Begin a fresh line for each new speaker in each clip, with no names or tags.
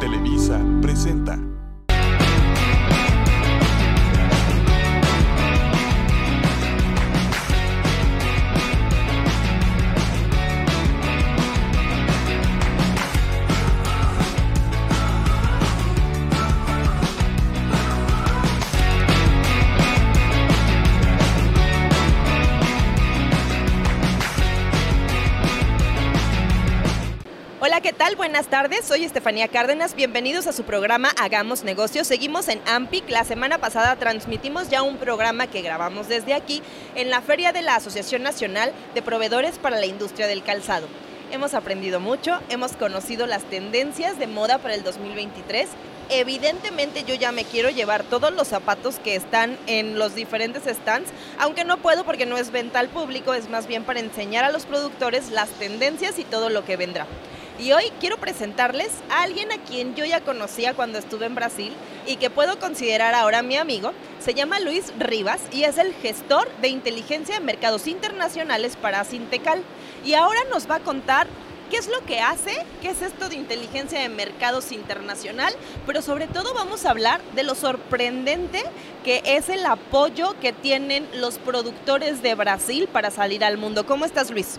Televisa presenta.
Buenas tardes, soy Estefanía Cárdenas, bienvenidos a su programa Hagamos Negocios. Seguimos en AMPIC, la semana pasada transmitimos ya un programa que grabamos desde aquí en la feria de la Asociación Nacional de Proveedores para la Industria del Calzado. Hemos aprendido mucho, hemos conocido las tendencias de moda para el 2023 evidentemente yo ya me quiero llevar todos los zapatos que están en los diferentes stands, aunque no puedo porque no es venta al público, es más bien para enseñar a los productores las tendencias y todo lo que vendrá. Y hoy quiero presentarles a alguien a quien yo ya conocía cuando estuve en Brasil y que puedo considerar ahora mi amigo. Se llama Luis Rivas y es el gestor de inteligencia de mercados internacionales para Sintecal. Y ahora nos va a contar qué es lo que hace, qué es esto de inteligencia de mercados internacional, pero sobre todo vamos a hablar de lo sorprendente que es el apoyo que tienen los productores de Brasil para salir al mundo. ¿Cómo estás, Luis?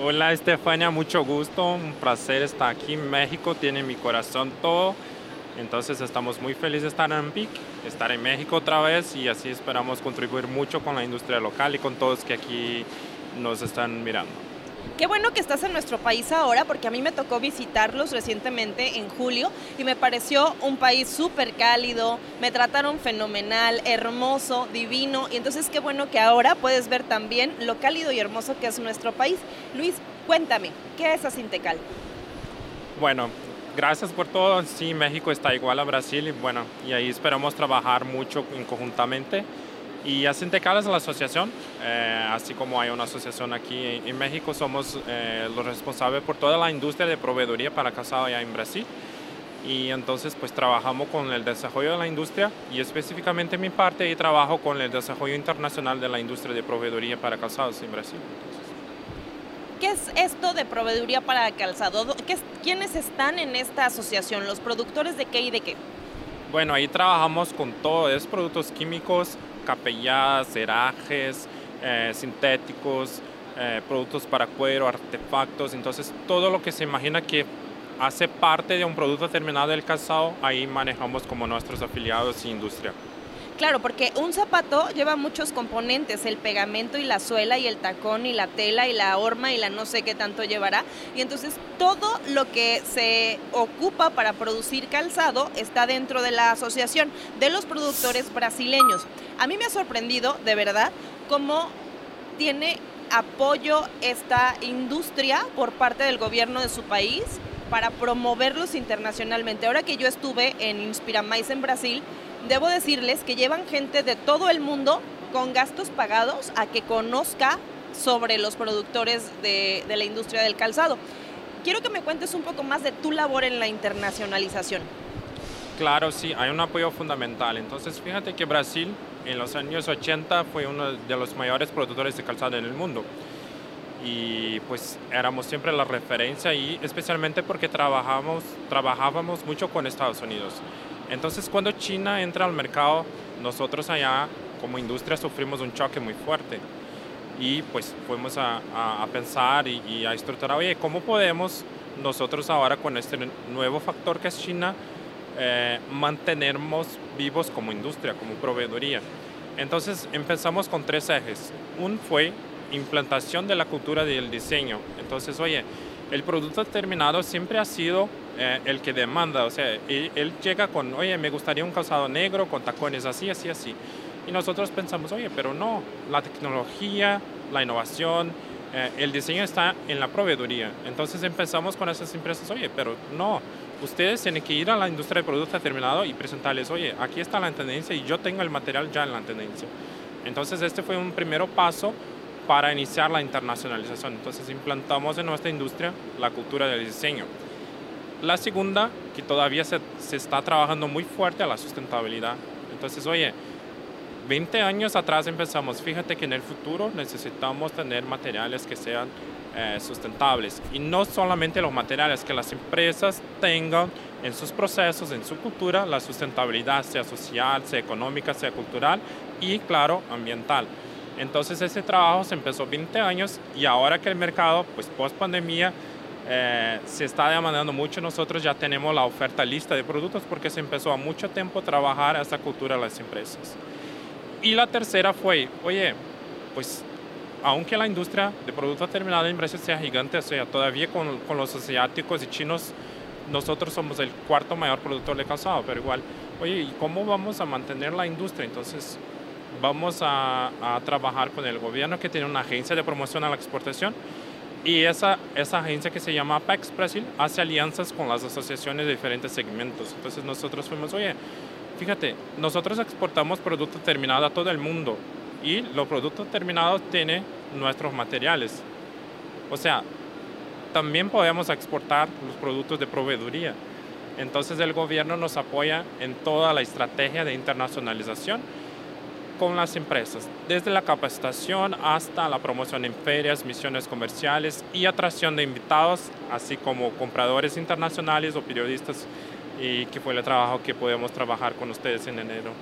Hola Estefania, mucho gusto, un placer estar aquí en México, tiene mi corazón todo. Entonces estamos muy felices de estar en PIC, estar en México otra vez y así esperamos contribuir mucho con la industria local y con todos que aquí nos están mirando.
Qué bueno que estás en nuestro país ahora, porque a mí me tocó visitarlos recientemente en julio y me pareció un país súper cálido, me trataron fenomenal, hermoso, divino, y entonces qué bueno que ahora puedes ver también lo cálido y hermoso que es nuestro país. Luis, cuéntame, ¿qué es Asintecal?
Bueno, gracias por todo. Sí, México está igual a Brasil y bueno, y ahí esperamos trabajar mucho conjuntamente. Y Asintecal es la asociación, eh, así como hay una asociación aquí en, en México, somos eh, los responsables por toda la industria de proveeduría para calzado allá en Brasil. Y entonces pues trabajamos con el desarrollo de la industria y específicamente mi parte y trabajo con el desarrollo internacional de la industria de proveeduría para calzados en Brasil.
¿Qué es esto de proveeduría para calzado? ¿Qué es, ¿Quiénes están en esta asociación? ¿Los productores de qué y de qué?
Bueno, ahí trabajamos con todo, es productos químicos, capelladas, cerajes, eh, sintéticos, eh, productos para cuero, artefactos, entonces todo lo que se imagina que hace parte de un producto terminado del calzado, ahí manejamos como nuestros afiliados y industria.
Claro, porque un zapato lleva muchos componentes, el pegamento y la suela y el tacón y la tela y la horma y la no sé qué tanto llevará. Y entonces todo lo que se ocupa para producir calzado está dentro de la asociación de los productores brasileños. A mí me ha sorprendido, de verdad, cómo tiene apoyo esta industria por parte del gobierno de su país para promoverlos internacionalmente. Ahora que yo estuve en Inspiramais en Brasil, debo decirles que llevan gente de todo el mundo con gastos pagados a que conozca sobre los productores de, la industria del calzado. Quiero que me cuentes un poco más de tu labor en la internacionalización.
Claro, sí, hay un apoyo fundamental. Entonces, fíjate que Brasil en los años 80 fue uno de los mayores productores de calzado en el mundo. Y pues éramos siempre la referencia y especialmente porque trabajamos, trabajábamos mucho con Estados Unidos. Entonces cuando China entra al mercado, nosotros allá como industria sufrimos un choque muy fuerte. Y pues fuimos a, pensar y, y, a estructurar, oye, ¿cómo podemos nosotros ahora con este nuevo factor que es China eh, mantenernos vivos como industria, como proveeduría? Entonces empezamos con tres ejes. Un fue implantación de la cultura del diseño. Entonces, oye, el producto terminado siempre ha sido eh, el que demanda, o sea, él, él, llega con, oye, me gustaría un calzado negro con tacones así, así, así. Y nosotros pensamos, oye, pero no, la tecnología, la innovación, eh, el diseño está en la proveeduría. Entonces empezamos con esas empresas, oye, pero no, ustedes tienen que ir a la industria de producto terminado y presentarles, oye, aquí está la tendencia y yo tengo el material ya en la tendencia. Entonces este fue un primer paso para iniciar la internacionalización. Entonces implantamos en nuestra industria la cultura del diseño. La segunda, que todavía se, se está trabajando muy fuerte a la sustentabilidad. Entonces, oye, 20 años atrás empezamos, fíjate que en el futuro necesitamos tener materiales que sean eh, sustentables. Y no solamente los materiales, que las empresas tengan en sus procesos, en su cultura, la sustentabilidad, sea social, sea económica, sea cultural y, claro, ambiental. Entonces ese trabajo se empezó 20 años y ahora que el mercado, pues post pandemia, eh, se está demandando mucho, nosotros ya tenemos la oferta lista de productos porque se empezó a mucho tiempo trabajar esa cultura de las empresas. Y la tercera fue, oye, pues aunque la industria de productos terminados en Brasil sea gigante, o sea, todavía con, con, los asiáticos y chinos, nosotros somos el cuarto mayor productor de calzado, pero igual, oye, ¿y cómo vamos a mantener la industria? Entonces, vamos a, a, trabajar con el gobierno que tiene una agencia de promoción a la exportación y esa, esa agencia que se llama Apex Brasil hace alianzas con las asociaciones de diferentes segmentos. Entonces nosotros fuimos, oye, fíjate, nosotros exportamos productos terminados a todo el mundo y los productos terminados tienen nuestros materiales. O sea, también podemos exportar los productos de proveeduría. Entonces el gobierno nos apoya en toda la estrategia de internacionalización con las empresas, desde la capacitación hasta la promoción en ferias, misiones comerciales y atracción de invitados, así como compradores internacionales o periodistas, y que fue el trabajo que podemos trabajar con ustedes en enero.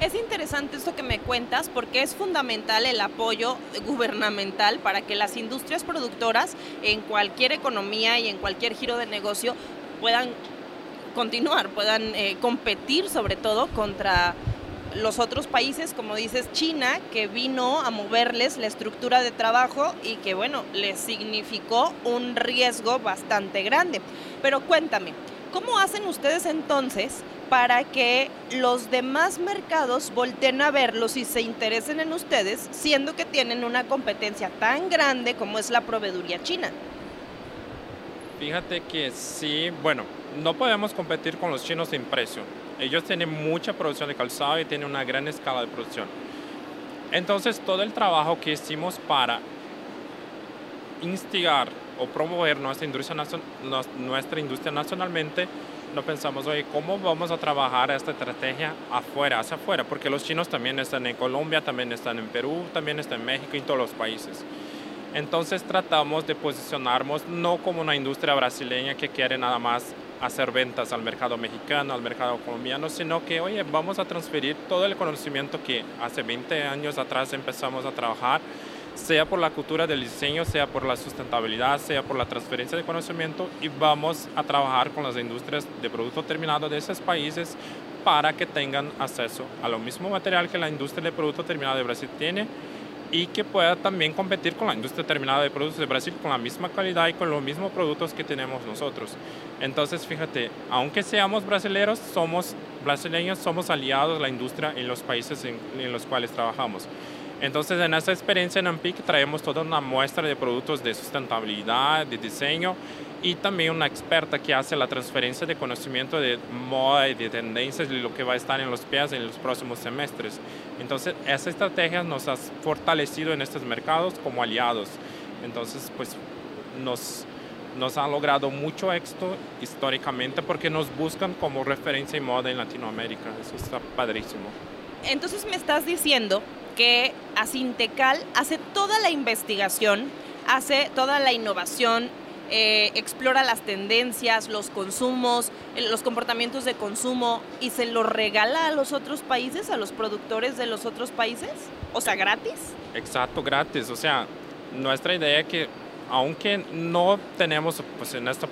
Es interesante esto que me cuentas porque es fundamental el apoyo gubernamental para que las industrias productoras en cualquier economía y en cualquier giro de negocio puedan continuar, puedan eh, competir sobre todo contra los otros países, como dices, China, que vino a moverles la estructura de trabajo y que, bueno, les significó un riesgo bastante grande. Pero cuéntame, ¿cómo hacen ustedes entonces para que los demás mercados volteen a verlos y se interesen en ustedes, siendo que tienen una competencia tan grande como es la proveeduría china?
Fíjate que sí, bueno, no podemos competir con los chinos en precio ellos tienen mucha producción de calzado y tienen una gran escala de producción. Entonces, todo el trabajo que hicimos para instigar o promover nuestra industria, nuestra industria nacionalmente, no pensamos, oye, ¿cómo vamos a trabajar esta estrategia afuera, hacia afuera? Porque los chinos también están en Colombia, también están en Perú, también están en México en todos los países. Entonces tratamos de posicionarnos no como una industria brasileña que quiere nada más hacer ventas al mercado mexicano, al mercado colombiano, sino que, oye, vamos a transferir todo el conocimiento que hace 20 años atrás empezamos a trabajar, sea por la cultura del diseño, sea por la sustentabilidad, sea por la transferencia de conocimiento, y vamos a trabajar con las industrias de producto terminado de esos países para que tengan acceso a lo mismo material que la industria de producto terminado de Brasil tiene y que pueda también competir con la industria terminada de productos de Brasil con la misma calidad y con los mismos productos que tenemos nosotros. Entonces, fíjate, aunque seamos brasileños, somos brasileños, somos aliados de la industria en los países en, en los cuales trabajamos. Entonces, en esta experiencia en AMPIC traemos toda una muestra de productos de sustentabilidad, de diseño y también una experta que hace la transferencia de conocimiento de moda y de tendencias de lo que va a estar en los pies en los próximos semestres. Entonces, esa estrategia nos ha fortalecido en estos mercados como aliados. Entonces, pues nos, nos han logrado mucho éxito históricamente porque nos buscan como referencia en moda en Latinoamérica. Eso está padrísimo.
Entonces me estás diciendo que Asintecal hace toda la investigación, hace toda la innovación, eh, explora las tendencias, los consumos, los comportamientos de consumo y se lo regala a los otros países, a los productores de los otros países? O sea, gratis.
Exacto, gratis. O sea, nuestra idea es que aunque no tenemos pues, en esta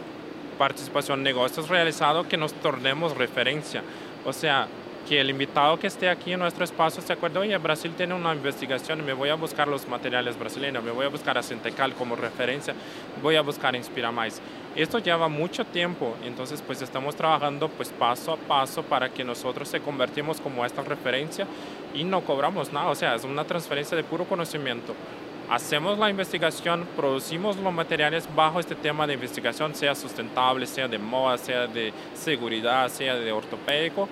participación negocios realizados, que nos tornemos referencia. O sea, que el invitado que esté aquí en nuestro espacio se acuerde, oye, Brasil tiene una investigación, me voy a buscar los materiales brasileños, me voy a buscar a Centecal como referencia, voy a buscar Inspira Mais. Esto lleva mucho tiempo, entonces pues estamos trabajando pues paso a paso para que nosotros se convertimos como esta referencia y no cobramos nada, o sea, es una transferencia de puro conocimiento. Hacemos la investigación, producimos los materiales bajo este tema de investigación, sea sustentable, sea de moda, sea de seguridad, sea de ortopédico,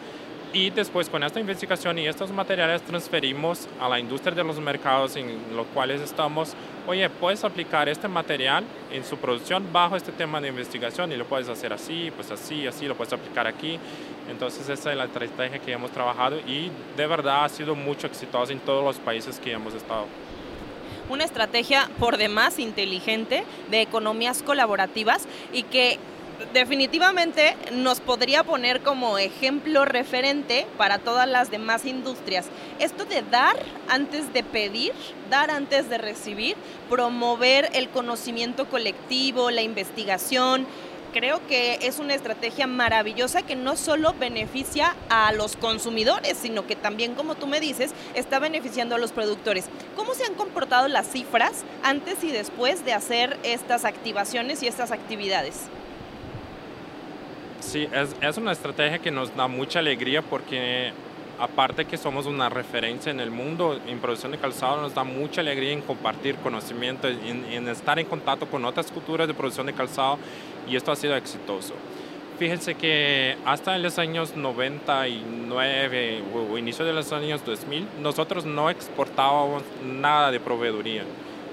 y después con esta investigación y estos materiales transferimos a la industria de los mercados en los cuales estamos, oye, puedes aplicar este material en su producción bajo este tema de investigación y lo puedes hacer así, pues así, así, lo puedes aplicar aquí. Entonces esa es la estrategia que hemos trabajado y de verdad ha sido mucho exitosa en todos los países que hemos estado.
una estrategia por demás inteligente de economías colaborativas y que definitivamente nos podría poner como ejemplo referente para todas las demás industrias. Esto de dar antes de pedir, dar antes de recibir, promover el conocimiento colectivo, la investigación, creo que es una estrategia maravillosa que no solo beneficia a los consumidores, sino que también, como tú me dices, está beneficiando a los productores. ¿Cómo se han comportado las cifras antes y después de hacer estas activaciones y estas actividades?
Sí, es, es una estrategia que nos da mucha alegría porque aparte que somos una referencia en el mundo en producción de calzado, nos da mucha alegría en compartir conocimiento, en, en, estar en contacto con otras culturas de producción de calzado y esto ha sido exitoso. Fíjense que hasta en los años 99 o, inicio de los años 2000, nosotros no exportábamos nada de proveeduría.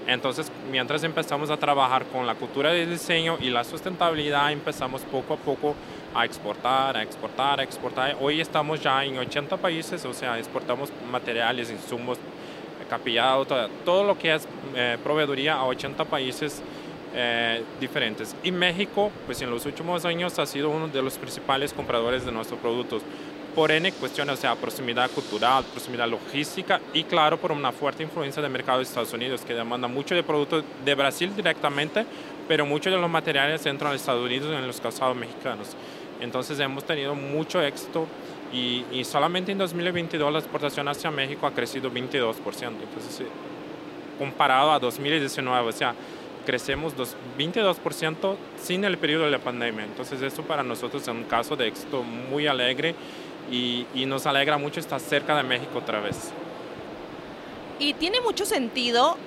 Entonces, mientras empezamos a trabajar con la cultura de diseño y la sustentabilidad, empezamos poco a poco a exportar, a exportar, a exportar. Hoy estamos ya en 80 países, o sea, exportamos materiales, insumos, capillado, todo, todo lo que es eh, proveeduría a 80 países eh, diferentes. Y México, pues en los últimos años ha sido uno de los principales compradores de nuestros productos por N cuestiones, o sea, proximidad cultural, proximidad logística y claro, por una fuerte influencia del mercado de Estados Unidos, que demanda mucho de productos de Brasil directamente, pero muchos de los materiales entran a Estados Unidos en los calzados mexicanos. Entonces hemos tenido mucho éxito y, y, solamente en 2022 la exportación hacia México ha crecido 22%. Entonces, comparado a 2019, o sea, crecemos 22% sin el periodo de la pandemia. Entonces, eso para nosotros es un caso de éxito muy alegre y, nos alegra mucho estar cerca de México otra vez.
Y tiene mucho sentido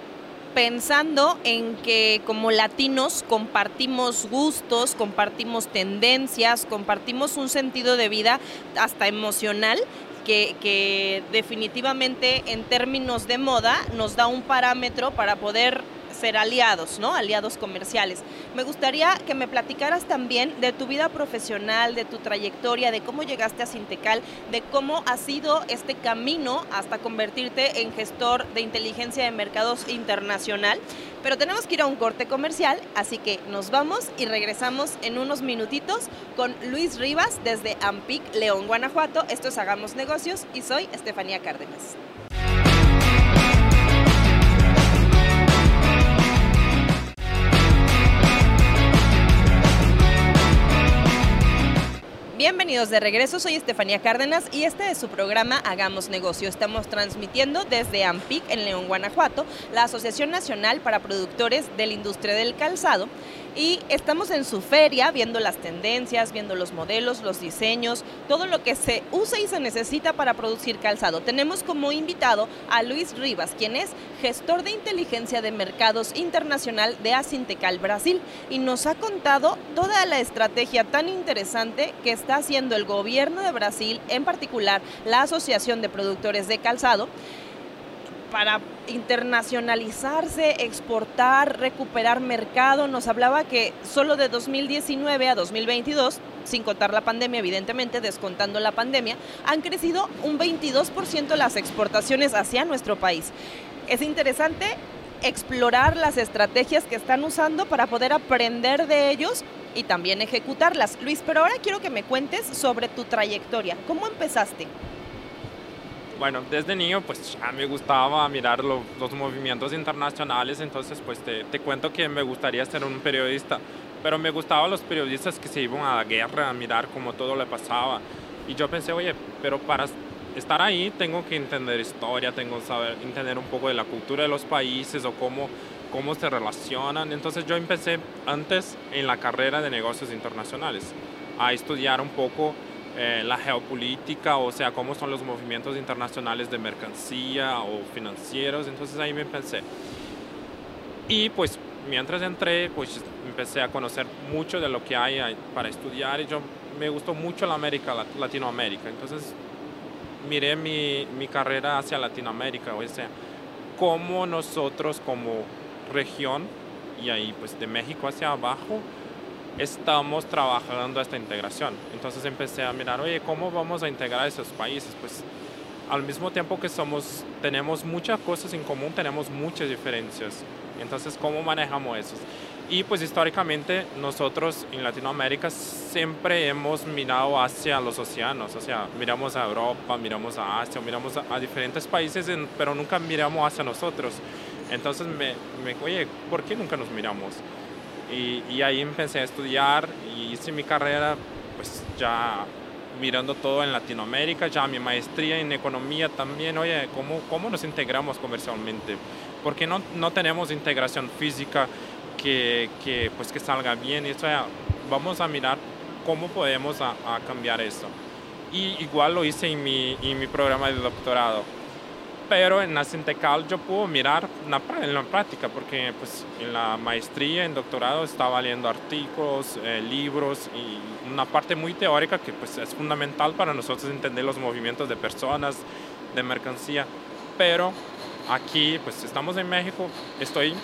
pensando en que como latinos compartimos gustos, compartimos tendencias, compartimos un sentido de vida hasta emocional que, que, definitivamente en términos de moda nos da un parámetro para poder ser aliados, ¿no? Aliados comerciales. Me gustaría que me platicaras también de tu vida profesional, de tu trayectoria, de cómo llegaste a Sintecal, de cómo ha sido este camino hasta convertirte en gestor de inteligencia de mercados internacional. Pero tenemos que ir a un corte comercial, así que nos vamos y regresamos en unos minutitos con Luis Rivas desde Ampic, León, Guanajuato. Esto es Hagamos Negocios y soy Estefanía Cárdenas. De regreso, soy Estefanía Cárdenas y este es su programa Hagamos Negocio. Estamos transmitiendo desde AMPIC en León, Guanajuato, la Asociación Nacional para Productores de la Industria del Calzado, y estamos en su feria viendo las tendencias, viendo los modelos, los diseños, todo lo que se usa y se necesita para producir calzado. Tenemos como invitado a Luis Rivas, quien es gestor de inteligencia de mercados internacional de Asintecal Brasil y nos ha contado toda la estrategia tan interesante que está haciendo el gobierno de Brasil, en particular la Asociación de Productores de Calzado para internacionalizarse, exportar, recuperar mercado. Nos hablaba que solo de 2019 a 2022, sin contar la pandemia, evidentemente, descontando la pandemia, han crecido un 22% las exportaciones hacia nuestro país. Es interesante explorar las estrategias que están usando para poder aprender de ellos y también ejecutarlas. Luis, pero ahora quiero que me cuentes sobre tu trayectoria. ¿Cómo empezaste?
Bueno, desde niño pues ya me gustaba mirar lo, los movimientos internacionales, entonces pues te, te, cuento que me gustaría ser un periodista, pero me gustaban los periodistas que se iban a la guerra a mirar cómo todo le pasaba. Y yo pensé, oye, pero para estar ahí tengo que entender historia, tengo que saber entender un poco de la cultura de los países o cómo, cómo se relacionan. Entonces yo empecé antes en la carrera de negocios internacionales a estudiar un poco eh, la geopolítica, o sea, cómo son los movimientos internacionales de mercancía o financieros, entonces ahí me pensé. Y pues mientras entré, pues empecé a conocer mucho de lo que hay para estudiar. Y yo me gustó mucho la América, Latinoamérica, entonces miré mi, mi carrera hacia Latinoamérica, o sea, cómo nosotros como región, y ahí pues de México hacia abajo, estamos trabajando esta integración. Entonces empecé a mirar, oye, ¿cómo vamos a integrar esos países? Pues al mismo tiempo que somos, tenemos muchas cosas en común, tenemos muchas diferencias. Entonces, ¿cómo manejamos eso? Y pues históricamente nosotros en Latinoamérica siempre hemos mirado hacia los océanos, o sea, miramos a Europa, miramos a Asia, miramos a, diferentes países, pero nunca miramos hacia nosotros. Entonces me, me oye, ¿por qué nunca nos miramos? Y, y, ahí empecé a estudiar y hice mi carrera, pues ya mirando todo en Latinoamérica, ya mi maestría en economía también, oye, ¿cómo, cómo nos integramos comercialmente? ¿Por qué no, no tenemos integración física? que, que, pues que salga bien. Y vamos a mirar cómo podemos cambiar eso. Y igual lo hice en mi, en mi programa de doctorado. Pero en la Sintecal yo puedo mirar en la práctica, porque pues, en la maestría, en doctorado, estaba leyendo artículos, eh, libros y una parte muy teórica que pues, es fundamental para nosotros entender los movimientos de personas, de mercancía. Pero aquí, pues estamos en México, estoy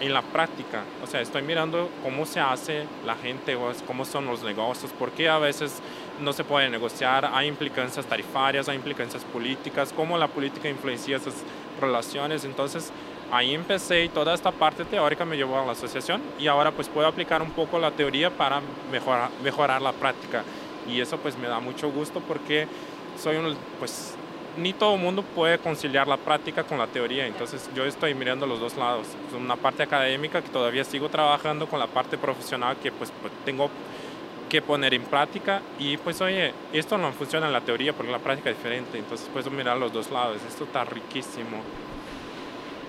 en la práctica. O sea, estoy mirando cómo se hace la gente, cómo son los negocios, por qué a veces no se puede negociar, hay implicancias tarifarias, hay implicancias políticas, cómo la política influencia esas relaciones. Entonces, ahí empecé y toda esta parte teórica me llevó a la asociación y ahora pues puedo aplicar un poco la teoría para mejorar, mejorar la práctica. Y eso pues me da mucho gusto porque soy un, pues ni todo el mundo puede conciliar la práctica con la teoría, entonces yo estoy mirando los dos lados, una parte académica que todavía sigo trabajando con la parte profesional que pues, pues, tengo que poner en práctica. Y pues oye, esto no funciona en la teoría porque la práctica es diferente, entonces puedo mirar los dos lados, esto está riquísimo.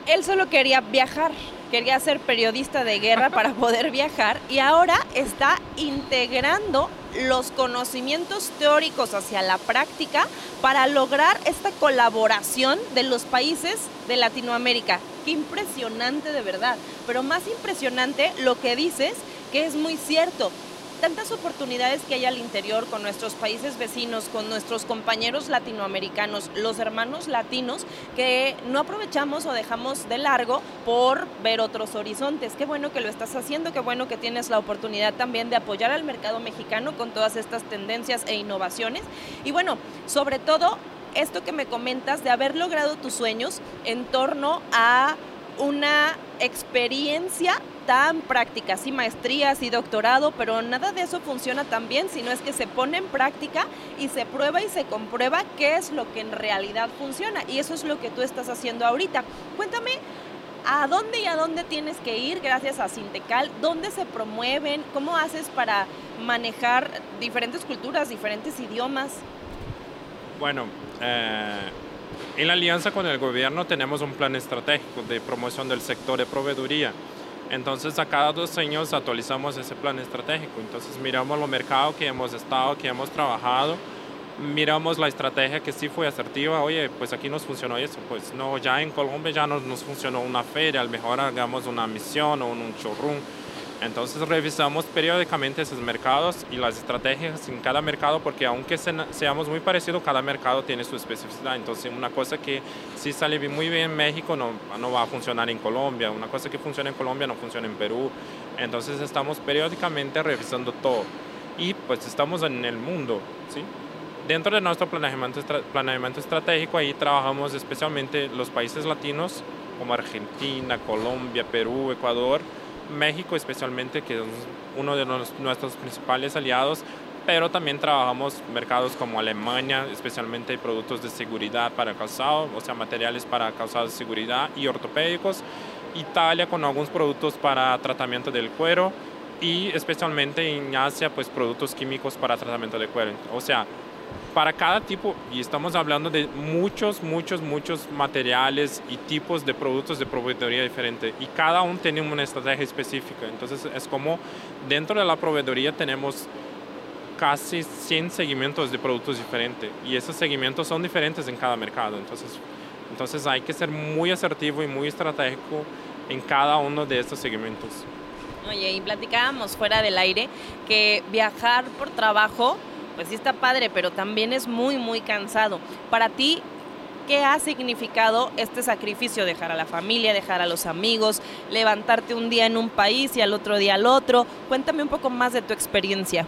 Él solo quería viajar, quería ser periodista de guerra para poder viajar. Y ahora está integrando los conocimientos teóricos hacia la práctica para lograr esta colaboración de los países de Latinoamérica. Qué impresionante de verdad, pero más impresionante lo que dices, que es muy cierto tantas oportunidades que hay al interior con nuestros países vecinos, con nuestros compañeros latinoamericanos, los hermanos latinos, que no aprovechamos o dejamos de largo por ver otros horizontes. Qué bueno que lo estás haciendo, qué bueno que tienes la oportunidad también de apoyar al mercado mexicano con todas estas tendencias e innovaciones. Y bueno, sobre todo esto que me comentas de haber logrado tus sueños en torno a una experiencia tan práctica, sí maestrías y doctorado, pero nada de eso funciona tan bien, sino es que se pone en práctica y se prueba y se comprueba qué es lo que en realidad funciona. Y eso es lo que tú estás haciendo ahorita. Cuéntame, ¿a dónde y a dónde tienes que ir gracias a Sintecal? ¿Dónde se promueven? ¿Cómo haces para manejar diferentes culturas, diferentes idiomas?
Bueno, eh, en la alianza con el gobierno tenemos un plan estratégico de promoción del sector de proveeduría. Entonces a cada dos años actualizamos ese plan estratégico. Entonces miramos los mercados que hemos estado, que hemos trabajado, miramos la estrategia que sí fue asertiva. Oye, pues aquí nos funcionó eso. Pues no, ya en Colombia ya nos, nos funcionó una feria, a lo mejor hagamos una misión o un showroom entonces revisamos periódicamente esos mercados y las estrategias en cada mercado porque aunque seamos muy parecidos, cada mercado tiene su especificidad. Entonces una cosa que sí sale muy bien en México no, no va a funcionar en Colombia, una cosa que funciona en Colombia no funciona en Perú. Entonces estamos periódicamente revisando todo y pues estamos en el mundo. ¿sí? Dentro de nuestro planeamiento, planeamiento estratégico ahí trabajamos especialmente los países latinos como Argentina, Colombia, Perú, Ecuador México especialmente, que es uno de nuestros principales aliados, pero también trabajamos mercados como Alemania, especialmente productos de seguridad para calzado, o sea, materiales para calzado de seguridad y ortopédicos, Italia con algunos productos para tratamiento del cuero y especialmente en Asia, pues productos químicos para tratamiento del cuero. O sea, para cada tipo, y estamos hablando de muchos, muchos, muchos materiales y tipos de productos de proveeduría diferente, y cada uno tiene una estrategia específica. Entonces es como dentro de la proveeduría tenemos casi 100 segmentos de productos diferentes, y esos segmentos son diferentes en cada mercado. Entonces, entonces hay que ser muy asertivo y muy estratégico en cada uno de estos segmentos.
Oye, y platicábamos fuera del aire que viajar por trabajo pues sí está padre, pero también es muy, muy cansado. Para ti, ¿qué ha significado este sacrificio? Dejar a la familia, dejar a los amigos, levantarte un día en un país y al otro día al otro. Cuéntame un poco más de tu experiencia.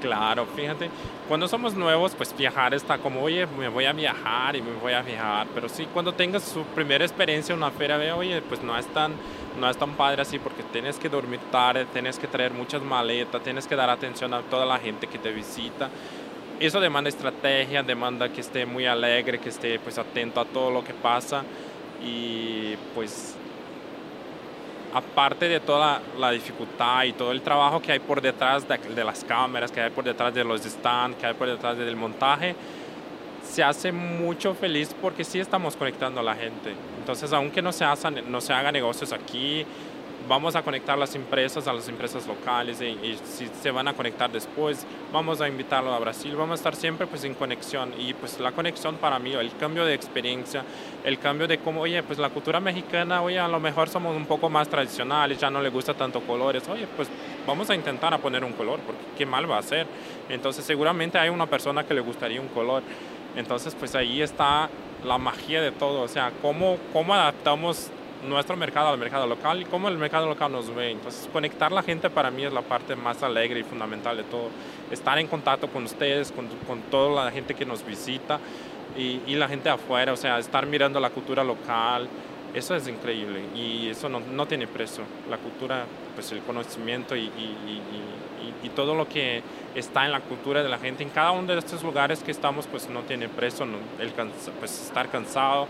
Claro, fíjate, cuando somos nuevos, pues viajar está como, oye, me voy a viajar y me voy a viajar, pero sí, cuando tengas su primera experiencia en una feria, ve, oye, pues no es tan, no es tan padre así porque tienes que dormir tarde, tienes que traer muchas maletas, tienes que dar atención a toda la gente que te visita. Eso demanda estrategia, demanda que esté muy alegre, que esté pues atento a todo lo que pasa y pues aparte de toda la, dificultad y todo el trabajo que hay por detrás de, las cámaras, que hay por detrás de los stands, que hay por detrás del montaje, se hace mucho feliz porque sí estamos conectando a la gente. Entonces, aunque no se, no se haga negocios aquí, vamos a conectar las empresas a las empresas locales y, si se van a conectar después, vamos a invitarlo a Brasil, vamos a estar siempre pues en conexión y pues la conexión para mí, el cambio de experiencia, el cambio de cómo, oye, pues la cultura mexicana, oye, a lo mejor somos un poco más tradicionales, ya no le gusta tanto colores, oye, pues vamos a intentar a poner un color, porque qué mal va a ser. Entonces seguramente hay una persona que le gustaría un color. Entonces pues ahí está la magia de todo, o sea, cómo, cómo adaptamos nuestro mercado al mercado local y cómo el mercado local nos ve. Entonces, conectar la gente para mí es la parte más alegre y fundamental de todo. Estar en contacto con ustedes, con, con toda la gente que nos visita y, y, la gente afuera, o sea, estar mirando la cultura local, eso es increíble y eso no, no tiene precio. La cultura, pues el conocimiento y, y, y, todo lo que está en la cultura de la gente en cada uno de estos lugares que estamos, pues no tiene precio, el pues estar cansado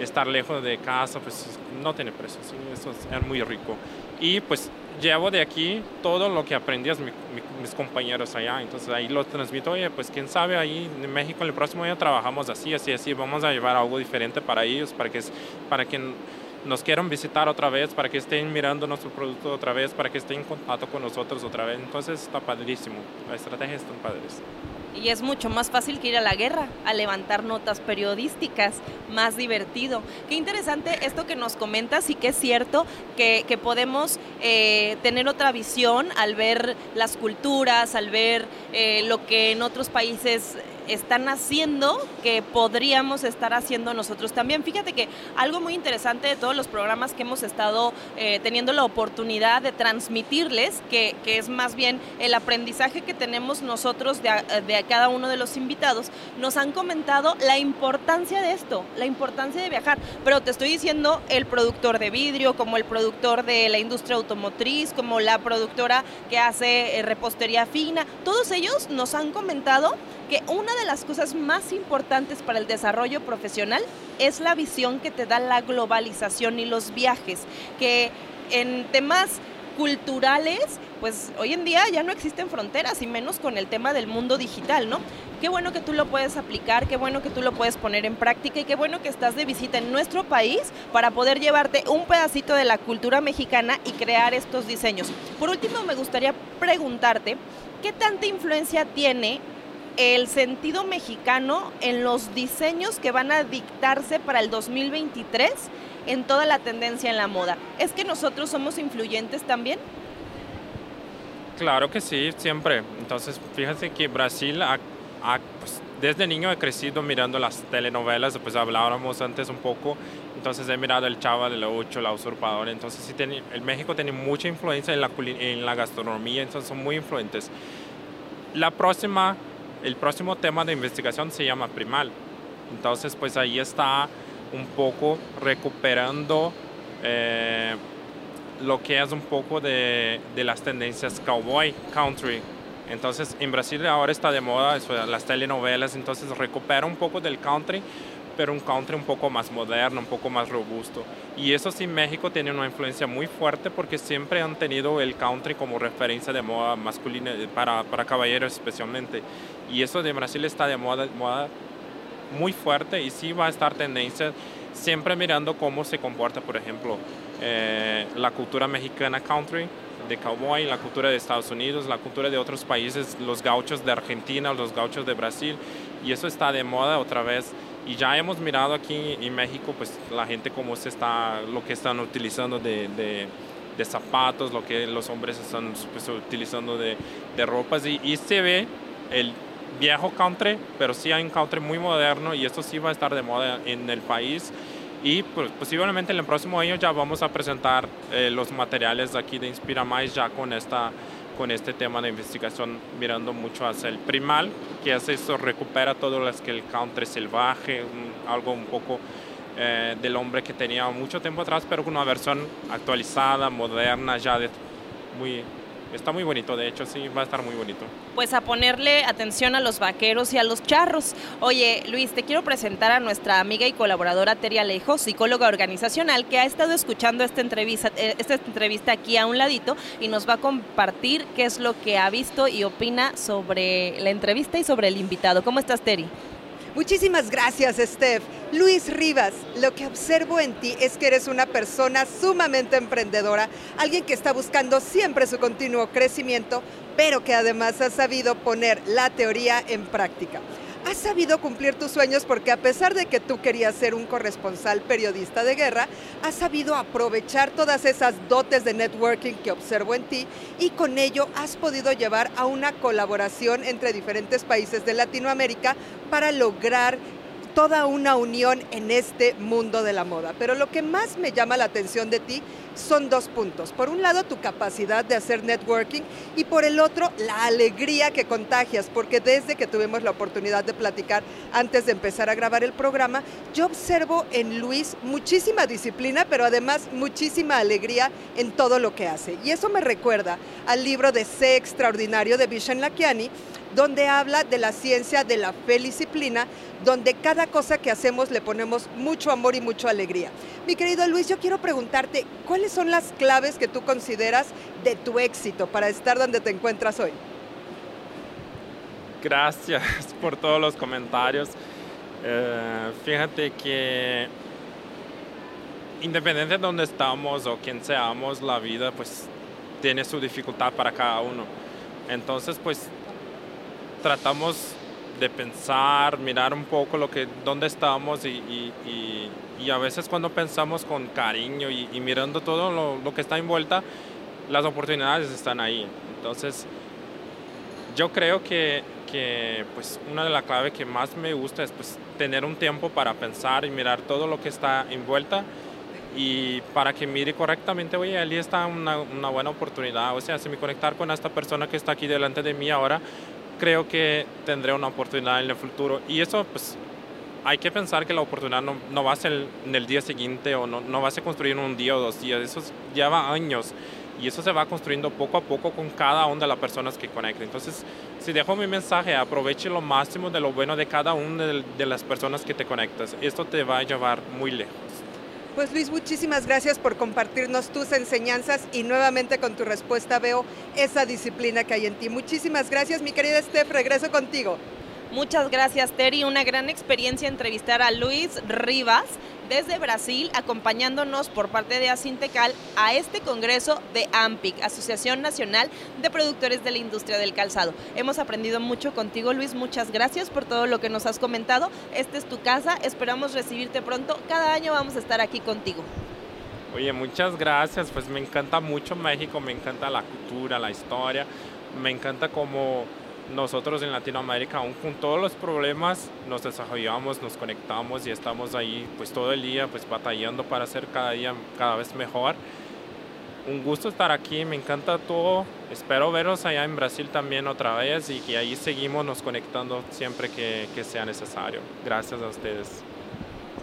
estar lejos de casa, pues no tiene precio, ¿sí? eso es, muy rico. Y pues llevo de aquí todo lo que aprendí a mis compañeros allá, entonces ahí lo transmito, oye, pues quién sabe, ahí en México el próximo año trabajamos así, así, así, vamos a llevar algo diferente para ellos, para que, para que nos quieran visitar otra vez, para que estén mirando nuestro producto otra vez, para que estén en contacto con nosotros otra vez, entonces está padrísimo, la estrategia está padrísima
y es mucho más fácil que ir a la guerra, a levantar notas periodísticas, más divertido. Qué interesante esto que nos comentas y que es cierto que, podemos eh, tener otra visión al ver las culturas, al ver eh, lo que en otros países están haciendo que podríamos estar haciendo nosotros también. Fíjate que algo muy interesante de todos los programas que hemos estado eh, teniendo la oportunidad de transmitirles, que, es más bien el aprendizaje que tenemos nosotros de, de cada uno de los invitados, nos han comentado la importancia de esto, la importancia de viajar. Pero te estoy diciendo el productor de vidrio, como el productor de la industria automotriz, como la productora que hace eh, repostería fina, todos ellos nos han comentado que una de las cosas más importantes para el desarrollo profesional es la visión que te da la globalización y los viajes, que en temas culturales, pues hoy en día ya no existen fronteras y menos con el tema del mundo digital, ¿no? Qué bueno que tú lo puedes aplicar, qué bueno que tú lo puedes poner en práctica y qué bueno que estás de visita en nuestro país para poder llevarte un pedacito de la cultura mexicana y crear estos diseños. Por último, me gustaría preguntarte, ¿qué tanta influencia tiene el sentido mexicano en los diseños que van a dictarse para el 2023 en toda la tendencia en la moda. ¿Es que nosotros somos influyentes también?
Claro que sí, siempre. Entonces, fíjense que Brasil, pues, desde niño he crecido mirando las telenovelas, pues hablábamos antes un poco, entonces he mirado El Chava del Ocho, La Usurpadora, entonces sí, el México tiene mucha influencia en la, en la gastronomía, entonces son muy influentes. La próxima el próximo tema de investigación se llama primal. Entonces, pues ahí está un poco recuperando eh, lo que es un poco de, de, las tendencias cowboy, country. Entonces, en Brasil ahora está de moda eso, las telenovelas, entonces recupera un poco del country, pero un country un poco más moderno, un poco más robusto. Y eso sí, México tiene una influencia muy fuerte porque siempre han tenido el country como referencia de moda masculina, para, para caballeros especialmente. Y eso de Brasil está de moda, moda muy fuerte y sí va a estar tendencia, siempre mirando cómo se comporta, por ejemplo, eh, la cultura mexicana country, de cowboy, la cultura de Estados Unidos, la cultura de otros países, los gauchos de Argentina, los gauchos de Brasil, y eso está de moda otra vez. Y ya hemos mirado aquí en México, pues la gente cómo se está, lo que están utilizando de, de, zapatos, lo que los hombres están pues, utilizando de, de ropas y, y, se ve el viejo country, pero sí hay un country muy moderno y esto sí va a estar de moda en el país. Y pues, posiblemente en el próximo año ya vamos a presentar eh, los materiales aquí de Inspira Mais ya con esta con este tema de investigación mirando mucho hacia el primal, que hace eso, recupera todo lo que el country salvaje, algo un poco eh, del hombre que tenía mucho tiempo atrás, pero con una versión actualizada, moderna, ya de muy Está muy bonito, de hecho, sí, va a estar muy bonito.
Pues a ponerle atención a los vaqueros y a los charros. Oye, Luis, te quiero presentar a nuestra amiga y colaboradora Teria Alejo, psicóloga organizacional, que ha estado escuchando esta entrevista, eh, esta entrevista aquí a un ladito y nos va a compartir qué es lo que ha visto y opina sobre la entrevista y sobre el invitado. ¿Cómo estás, Teri?
Muchísimas gracias, Steph. Luis Rivas, lo que observo en ti es que eres una persona sumamente emprendedora, alguien que está buscando siempre su continuo crecimiento, pero que además ha sabido poner la teoría en práctica has sabido cumplir tus sueños porque a pesar de que tú querías ser un corresponsal periodista de guerra, has sabido aprovechar todas esas dotes de networking que observo en ti y con ello has podido llevar a una colaboración entre diferentes países de Latinoamérica para lograr toda una unión en este mundo de la moda. Pero lo que más me llama la atención de ti son dos puntos. Por un lado, tu capacidad de hacer networking y por el otro, la alegría que contagias, porque desde que tuvimos la oportunidad de platicar antes de empezar a grabar el programa, yo observo en Luis muchísima disciplina, pero además muchísima alegría en todo lo que hace. Y eso me recuerda al libro de Sé Extraordinario de Vishen Lakiani, donde habla de la ciencia de la felicipline, donde cada cosa que hacemos le ponemos mucho amor y mucha alegría. Mi querido Luis, yo quiero preguntarte, ¿cuáles son las claves que tú consideras de tu éxito para estar donde te encuentras hoy?
Gracias por todos los comentarios. Eh, fíjate que independiente de donde estamos o quién seamos, la vida pues tiene su dificultad para cada uno. Entonces, pues tratamos de pensar, mirar un poco lo que, dónde estamos y, y, a veces cuando pensamos con cariño y, mirando todo lo, lo, que está envuelta, las oportunidades están ahí. Entonces, yo creo que, que pues una de las claves que más me gusta es pues tener un tiempo para pensar y mirar todo lo que está envuelta y para que mire correctamente, oye, allí está una, una buena oportunidad, o sea, si me conectar con esta persona que está aquí delante de mí ahora, creo que tendré una oportunidad en el futuro. Y eso, pues, hay que pensar que la oportunidad no, no va a ser en el día siguiente o no, no va a ser construir en un día o dos días. Eso lleva años. Y eso se va construyendo poco a poco con cada una de las personas que conecten. Entonces, si dejo mi mensaje, aproveche lo máximo de lo bueno de cada una de, de las personas que te conectas. Esto te va a llevar muy lejos.
Pues Luis, muchísimas gracias por compartirnos tus enseñanzas y nuevamente con tu respuesta veo esa disciplina que hay en ti. Muchísimas gracias, mi querida Steph, regreso contigo.
Muchas gracias, Terry. Una gran experiencia entrevistar a Luis Rivas desde Brasil, acompañándonos por parte de Asintecal a este congreso de AMPIC, Asociación Nacional de Productores de la Industria del Calzado. Hemos aprendido mucho contigo, Luis. Muchas gracias por todo lo que nos has comentado. Esta es tu casa. Esperamos recibirte pronto. Cada año vamos a estar aquí contigo.
Oye, muchas gracias. Pues me encanta mucho México, me encanta la cultura, la historia, me encanta cómo nosotros en Latinoamérica, aún con todos los problemas, nos desarrollamos, nos conectamos y estamos ahí pues todo el día pues batallando para ser cada día cada vez mejor. Un gusto estar aquí, me encanta todo. Espero veros allá en Brasil también otra vez y que ahí seguimos nos conectando siempre que, que sea necesario. Gracias a ustedes.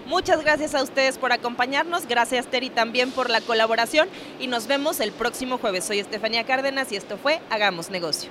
Muchas gracias a ustedes por acompañarnos, gracias Terry también por la colaboración y nos vemos el próximo jueves. Soy Estefanía Cárdenas y esto fue Hagamos Negocio.